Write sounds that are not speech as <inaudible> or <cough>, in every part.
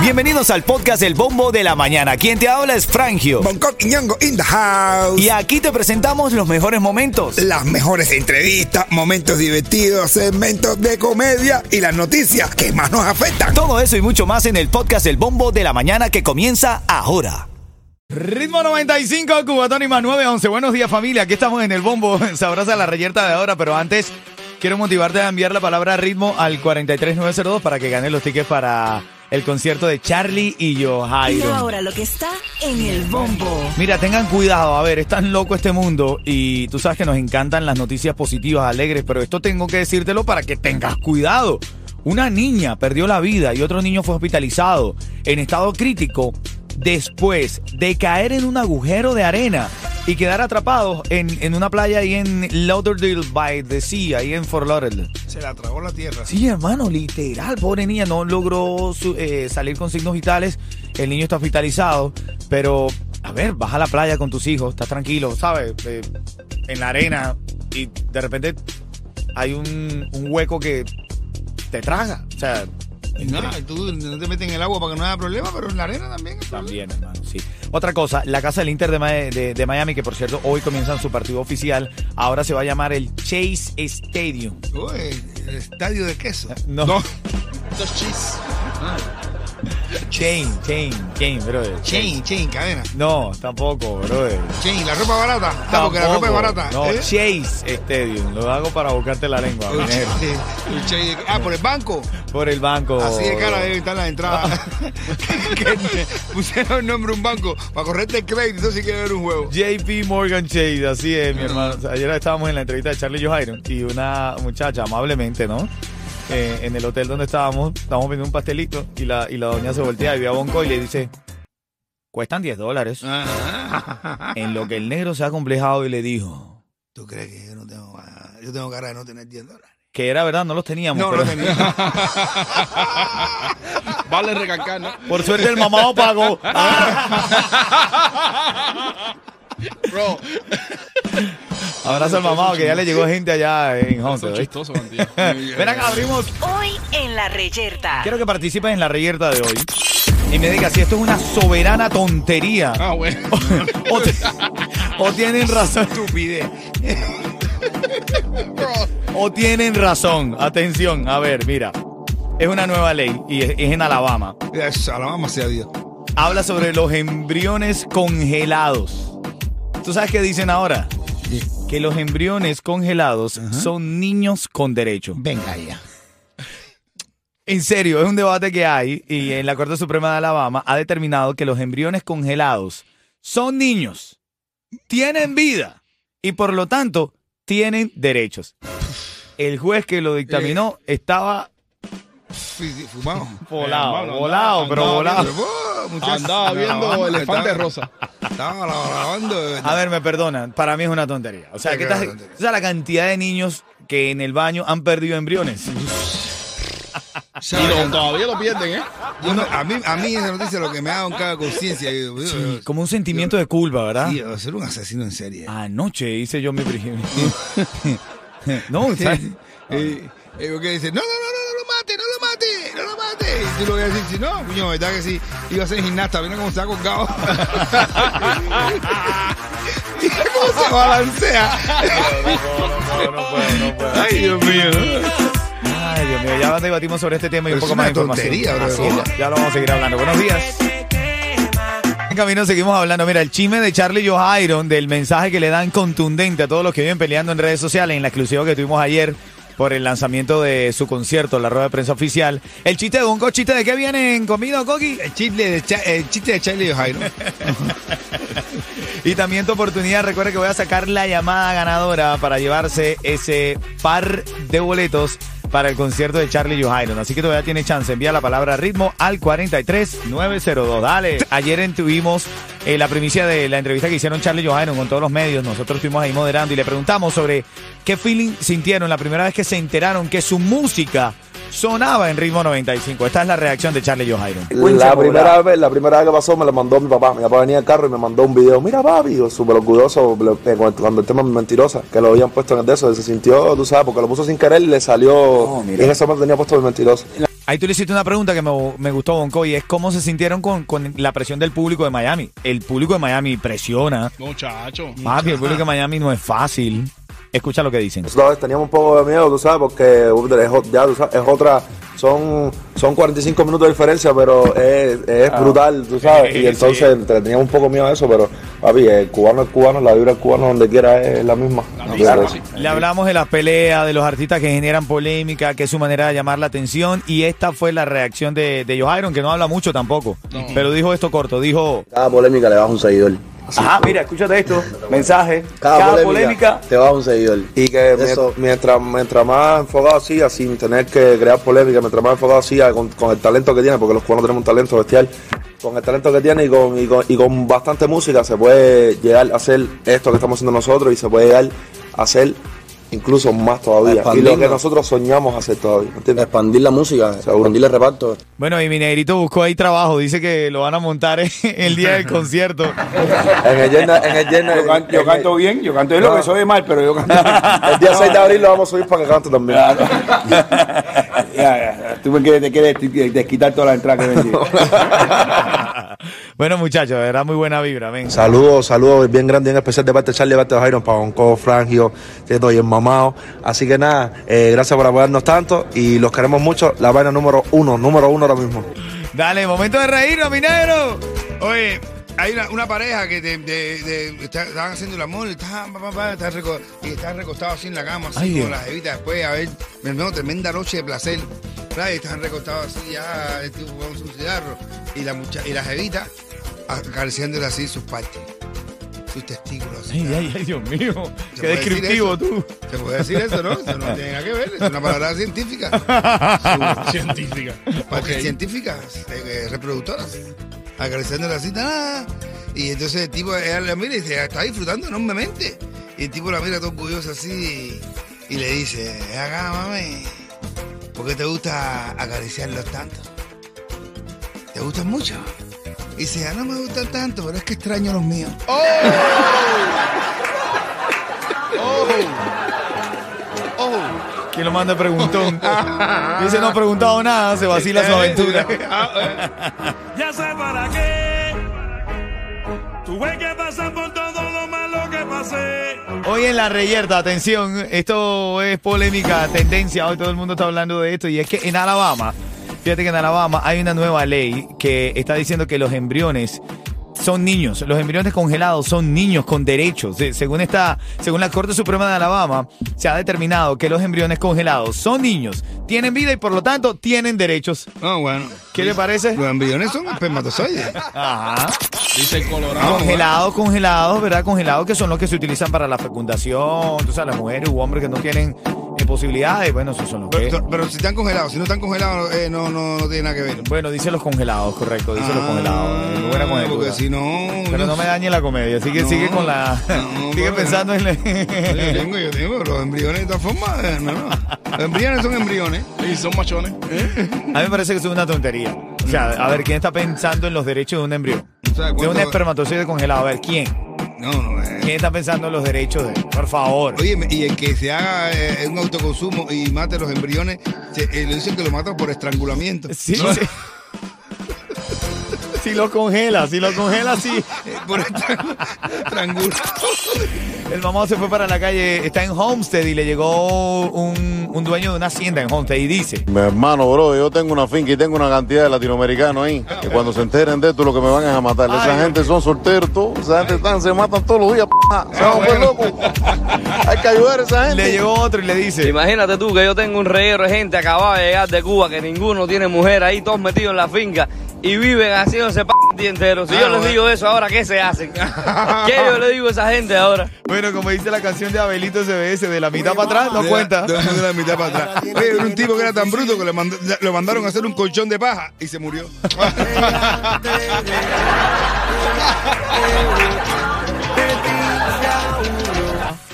Bienvenidos al podcast El Bombo de la Mañana. Quien te habla es Frangio. Bangkok y Ñongo in the house. Y aquí te presentamos los mejores momentos. Las mejores entrevistas, momentos divertidos, segmentos de comedia y las noticias que más nos afectan. Todo eso y mucho más en el podcast El Bombo de la Mañana que comienza ahora. Ritmo 95, Cubatón y más 911. Buenos días familia, aquí estamos en el bombo. <laughs> Sabrosa la reyerta de ahora, pero antes quiero motivarte a enviar la palabra ritmo al 43902 para que ganes los tickets para el concierto de Charlie y yo, Y ahora lo que está en el bombo. Mira, tengan cuidado, a ver, es tan loco este mundo y tú sabes que nos encantan las noticias positivas, alegres, pero esto tengo que decírtelo para que tengas cuidado. Una niña perdió la vida y otro niño fue hospitalizado en estado crítico después de caer en un agujero de arena y quedar atrapados en, en una playa ahí en Lauderdale by the Sea, ahí en Fort Lauderdale. Se la tragó la tierra. Sí, hermano, literal, pobre niña, no logró su- eh, salir con signos vitales. El niño está hospitalizado, pero, a ver, vas a la playa con tus hijos, estás tranquilo, ¿sabes? Eh, en la arena y de repente hay un, un hueco que te traga. O sea, No, tú no te metes en el agua para que no haya problema, pero en la arena también. es también, hermano, sí. Otra cosa, la casa del Inter de, Ma- de- de Miami, que por cierto hoy comienzan su partido oficial, ahora se va a llamar el Chase Stadium. Uy, el estadio de queso. No. Dos cheese. Chain, chain, chain, brother. Chain, chain, cadena. No, tampoco, brother. Chain, la ropa barata. Ah, porque la ropa es Tampoco. barata. No, ¿eh? Chase Stadium. Lo hago para buscarte la lengua. El de- Ah, por el banco. Por el banco. Así de cara deben estar las entradas. <laughs> que que pusieron el nombre un banco para correrte el crédito si quieres ver un juego. JP Morgan Chase, así es, mi hermano. Ayer estábamos en la entrevista de Charlie Johairo y una muchacha, amablemente, ¿no? Eh, en el hotel donde estábamos, estábamos viendo un pastelito y la, y la doña se voltea y ve a Bonco y le dice: Cuestan 10 dólares. Ajá. En lo que el negro se ha complejado y le dijo ¿Tú crees que yo no tengo ah, Yo tengo cara de no tener 10 dólares. que era verdad, no los teníamos. No, pero- no tenía. <laughs> Vale recalcar, ¿no? Por suerte el mamado pagó. <laughs> Bro, Abrazo al mamado que ya le llegó gente allá en. ¿viste? chistosos, bandido. Ven acá, abrimos. Hoy en la reyerta. Quiero que participes en la reyerta de hoy. Y me digas si esto es una soberana tontería. Ah, bueno. <laughs> O, te- o tienen razón. Estupidez. O tienen razón. Atención, a ver, mira. Es una nueva ley y es, es en Alabama. Eso, Alabama sea Dios. Habla sobre los embriones congelados. ¿Tú sabes qué dicen ahora? Que los embriones congelados son niños con derecho. Venga ya. En serio, es un debate que hay y en la Corte Suprema de Alabama ha determinado que los embriones congelados son niños, tienen vida y por lo tanto tienen derechos. El juez que lo dictaminó estaba Sí, sí, Fumado. <laughs> volado, volado, andaba- pero andaba volado. Pero, oh, Andaba viendo Elefante Rosa. Estaba grabando. de verdad. A ver, me perdonan, para mí es una tontería. O sea, Sí, ¿qué claro, estás- tontería. o sea, la cantidad de niños que en el baño han perdido embriones. <laughs> O sea, Y lo- todavía lo pierden, ¿eh? yo no- a, mí, a mí esa noticia lo que me da un caga conciencia. Sí, como un sentimiento de culpa, ¿verdad? Sí, ser un asesino en serie. Anoche hice yo mi primer... <laughs> no, ¿sabes? Eh, eh, porque dice, no, no, no Y tú lo vas a decir, si no, cuño, ¿verdad que sí? Iba a ser gimnasta, mira cómo se ha colgado. <laughs> Mira cómo se balancea. No, no puedo, no puedo. Ay, Dios mío. Ay, Dios mío, ya debatimos sobre este tema y un poco es más de una información. tontería, bro, Así ya lo vamos a seguir hablando. Buenos días. En camino seguimos hablando. Mira, el chisme de Charlie Johiron, del mensaje que le dan contundente a todos los que viven peleando en redes sociales, en la exclusiva que tuvimos ayer por el lanzamiento de su concierto, la rueda de prensa oficial. El chiste de Bonco, chiste de qué vienen conmigo, Coqui. El chiste de, Cha- el chiste de Charlie Jairo. <laughs> Y también tu oportunidad, recuerda que voy a sacar la llamada ganadora para llevarse ese par de boletos para el concierto de Charlie Johairo. Así que todavía tiene chance. Envía la palabra ritmo al 43902. Dale. Ayer tuvimos eh, la primicia de la entrevista que hicieron Charlie Johairo con todos los medios. Nosotros estuvimos ahí moderando y le preguntamos sobre qué feeling sintieron la primera vez que se enteraron que su música sonaba en ritmo 95. Esta es la reacción de Charlie Johairo. La primera vez, la primera vez que pasó me lo mandó mi papá. Mi papá venía al carro y me mandó un video. Mira, papi, súper orgulloso lo- eh, cuando el tema es mentirosa, que lo habían puesto en el de eso. Se sintió, tú sabes, porque lo puso sin querer y le salió. y en ese momento tenía puesto el mentiroso. Ahí tú le hiciste una pregunta que me, me gustó, Bonco, y es cómo se sintieron con, con la presión del público de Miami. El público de Miami presiona. Muchacho. Papi, el público de Miami no es fácil. Escucha lo que dicen. Nosotros teníamos un poco de miedo, tú sabes, porque es, ya, tú sabes, es otra, son, son 45 minutos de diferencia, pero es, es brutal, tú sabes. Sí, y entonces te- teníamos un poco miedo a eso, pero papi, el cubano es cubano, la vibra del cubano donde quiera es la misma. Claro, Pero- sí. Le hablamos de las peleas, de los artistas que generan polémica, que es su manera de llamar la atención. Y esta fue la reacción de, de Joe que no habla mucho tampoco. Pero dijo esto corto, dijo... Cada polémica le baja un seguidor. Ajá, mira, escúchate esto. Mensaje. Cada, Cada, polémica, polémica. te baja un seguidor. Y que Eso- mientras, mientras más enfocado siga, sin tener que crear polémica, mientras más enfocado siga con, con el talento que tiene, porque los cubanos tenemos un talento bestial, con el talento que tiene y con, y con, y con bastante música se puede llegar a hacer esto que estamos haciendo nosotros y se puede llegar a hacer incluso más todavía. Y lo que nosotros soñamos hacer todavía, ¿entiendes? Expandir la música, expandir el reparto. Bueno, y mi negrito buscó ahí trabajo. Dice que lo van a montar <laughs> el día del concierto. <laughs> En el Yerna- en el Yerna- Yo, can- yo en- canto bien, yo canto bien lo que soy mal, pero yo canto bien. <laughs> El día 6 de abril lo vamos a subir para que cante también. ya, ya, tú me quieres, te quieres des- desquitar todas las entradas que vendí. <laughs> bueno, muchachos, verdad, muy buena vibra. Ven. Saludos, saludos bien grandes, en especial de parte de Charlie, de parte de Jairo, para Bonco, Frangio, Teto y el mamado. Así que nada, eh, gracias por apoyarnos tanto y los queremos mucho. La vaina número uno, número uno ahora mismo. Dale, momento de reírnos, mi negro. Oye, hay una, una pareja que de, de- de- está- estaban haciendo el amor y estaban, pa, pa, pa, estaban reco- y estaban recostados así en la cama, así Ay, con las evitas después, a ver, mi hermano, tremenda noche de placer. ¿verdad? Y estaban recostados así, ya el tipo con su cigarro. Y la mucha, y las evitas acariciándole así sus partes, sus testículos. así, Ay, ay, ay, Dios mío. ¿Se Qué descriptivo tú. Se puede decir eso, ¿no? Eso no tiene nada que ver, es una palabra científica. <laughs> Científica. Científicas, eh, eh, reproductoras, acariciándole así, ¡ah! y entonces el tipo, ella la mira y dice, está disfrutando enormemente. Y el tipo la mira todo orgulloso así y le dice, "Ven acá, mami, ¿por qué te gusta acariciarlos tanto? ¿Te gustan mucho? Y dice, ya no me gustan tanto, pero es que extraño los míos. ¿Quién lo manda preguntón? <laughs> Dice, no ha preguntado nada, se vacila su aventura. Hoy en la reyerta, atención, esto es polémica, tendencia, hoy todo el mundo está hablando de esto y es que en Alabama, fíjate que en Alabama hay una nueva ley que está diciendo que los embriones son niños, los embriones congelados son niños con derechos. Se- Según esta, según la Corte Suprema de Alabama, se ha determinado que los embriones congelados son niños, tienen vida y por lo tanto tienen derechos. Ah, bueno. ¿Qué le parece? Los embriones son espermatozoides. Ajá. Dice el Colorado. Congelados, congelados, ¿verdad? Congelados que son los que se utilizan para la fecundación. Tú sabes, las mujeres u hombres que no tienen eh, posibilidades, bueno, esos son los que... Pero, pero si están congelados, si no están congelados, eh, no, no, no tiene nada que ver. Bueno, dice los congelados, correcto, dice los Ah, congelados. eh, buena conjetura. Porque si no. Pero no me dañe la comedia, sigue, No, sigue con la... no, <laughs> sigue no, pensando en... Yo tengo, yo tengo, los embriones de todas formas, eh, no, no. Los embriones son embriones. Y son machones. A mí me parece que es una tontería. O sea, a ver, ¿quién está pensando en los derechos de un embrión? O sea, De un ¿cuánto- espermatozoide congelado. A ver, ¿quién? No, no. eh. ¿Quién está pensando en los derechos de él? Por favor. Oye, y el que se haga eh, un autoconsumo y mate los embriones, se, eh, le dicen que lo mata por estrangulamiento. Sí, ¿no? sí. <laughs> Si lo congela, si lo congela, sí. Por estrangu- estrangulamiento. El mamá se fue para la calle, está en Homestead y le llegó un, un dueño de una hacienda en Homestead y dice, Mi hermano, bro, yo tengo una finca y tengo una cantidad de latinoamericanos ahí. Que cuando se enteren de esto, lo que me van es a matar. Ay, Esa gente son solteros, tú. Esa gente están, se matan todos los días. p***. Se van a volver locos. Hay que ayudar a esa gente. le llegó otro y le dice, Imagínate tú que yo tengo un reguero de gente acabado de llegar de Cuba, que ninguno tiene mujer ahí, todos metidos en la finca y viven haciéndose p el día entero. Si Ah, yo les bueno. digo eso ahora, ¿qué se hacen? <laughs> ¿Qué yo le digo a esa gente ahora? bueno, como dice la canción de Abelito CBS, de la mitad para atrás, no De la- cuenta. De, de la mitad para atrás. Oye, era un tipo que era tan bruto que le mand- lo mandaron a hacer un colchón de paja y se murió. <laughs>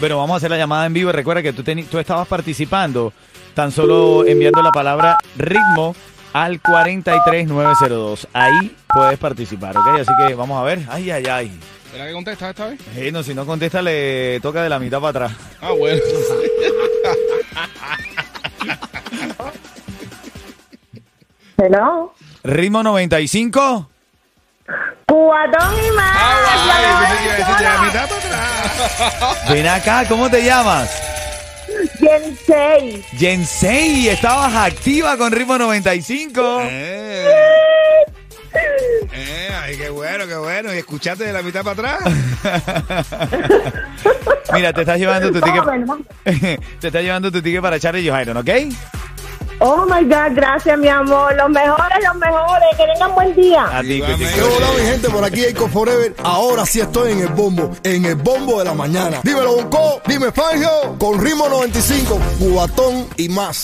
Pero vamos a hacer la llamada en vivo. Recuerda que tú, tú estabas participando tan solo enviando la palabra ritmo al 43902. Ahí puedes participar, ¿ok? Así que vamos a ver. Ay, ay, ay. ¿Será que contestas esta vez? Eh, no, si no contesta, le toca de la mitad para atrás. Ah, bueno. <laughs> Hello. Ritmo 95. Cubatón y más. Ay, la pensé que iba a decir de la mejor mitad para atrás. Ven acá, ¿cómo te llamas? Yensei. Jensei, estabas activa con Ritmo 95. Eh. Eh, ay, qué bueno, qué bueno. Y escuchaste de la mitad para atrás. <laughs> Mira, te estás llevando tu ¿Cómo, ticket. <laughs> te estás llevando tu ticket para Charlie Johairon, ¿ok? Oh my God, gracias, mi amor. Los mejores, los mejores. Que tengan buen día. A ti, Igualmente. Cuti, ¿Qué Cuti. hola mi gente? Por aquí Eiko Forever. Ahora sí estoy en el bombo, en el bombo de la mañana. Dímelo, Bonco, dime Fangio, con ritmo 95, cubatón y más.